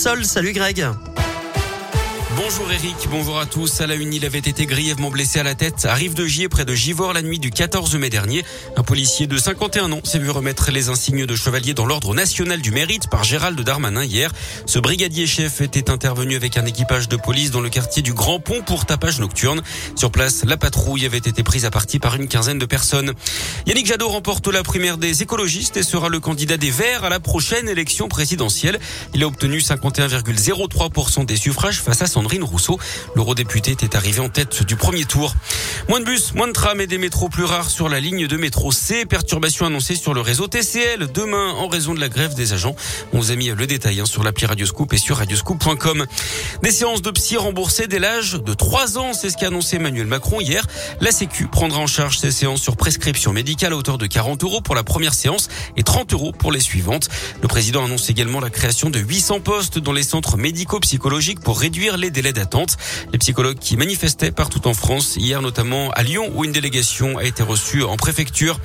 Salut Greg. Bonjour Eric, bonjour à tous. À la une, il avait été grièvement blessé à la tête à Rive de Gier près de Givors la nuit du 14 mai dernier. Un policier de 51 ans s'est vu remettre les insignes de chevalier dans l'ordre national du mérite par Gérald Darmanin hier. Ce brigadier chef était intervenu avec un équipage de police dans le quartier du Grand Pont pour tapage nocturne. Sur place, la patrouille avait été prise à partie par une quinzaine de personnes. Yannick Jadot remporte la primaire des écologistes et sera le candidat des Verts à la prochaine élection présidentielle. Il a obtenu 51,03% des suffrages face à Sandrine Rousseau. L'eurodéputé était arrivé en tête du premier tour. Moins de bus, moins de trams et des métros plus rares sur la ligne de métro C. Perturbation annoncée sur le réseau TCL demain en raison de la grève des agents. On vous a mis le détail hein, sur l'appli Radioscoop et sur radioscoop.com. Des séances de psy remboursées dès l'âge de 3 ans, c'est ce qu'a annoncé Emmanuel Macron hier. La Sécu prendra en charge ces séances sur prescription médicale à hauteur de 40 euros pour la première séance et 30 euros pour les suivantes. Le président annonce également la création de 800 postes dans les centres médico-psychologiques pour réduire les délais d'attente. Les psychologues qui manifestaient partout en France, hier notamment à Lyon, où une délégation a été reçue en préfecture.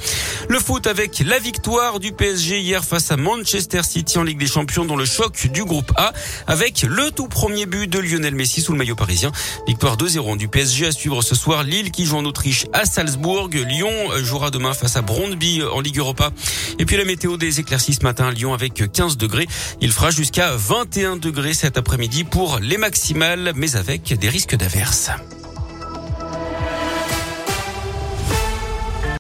Le foot avec la victoire du PSG hier face à Manchester City en Ligue des Champions dans le choc du groupe A, avec le tout premier but de Lionel Messi sous le maillot parisien. Victoire 2-0 du PSG à suivre ce soir. Lille qui joue en Autriche à Salzbourg. Lyon jouera demain face à Brondby en Ligue Europa. Et puis la météo des éclaircies ce matin Lyon avec 15 degrés. Il fera jusqu'à 21 degrés cet après-midi pour les maximales mais avec des risques d'averses.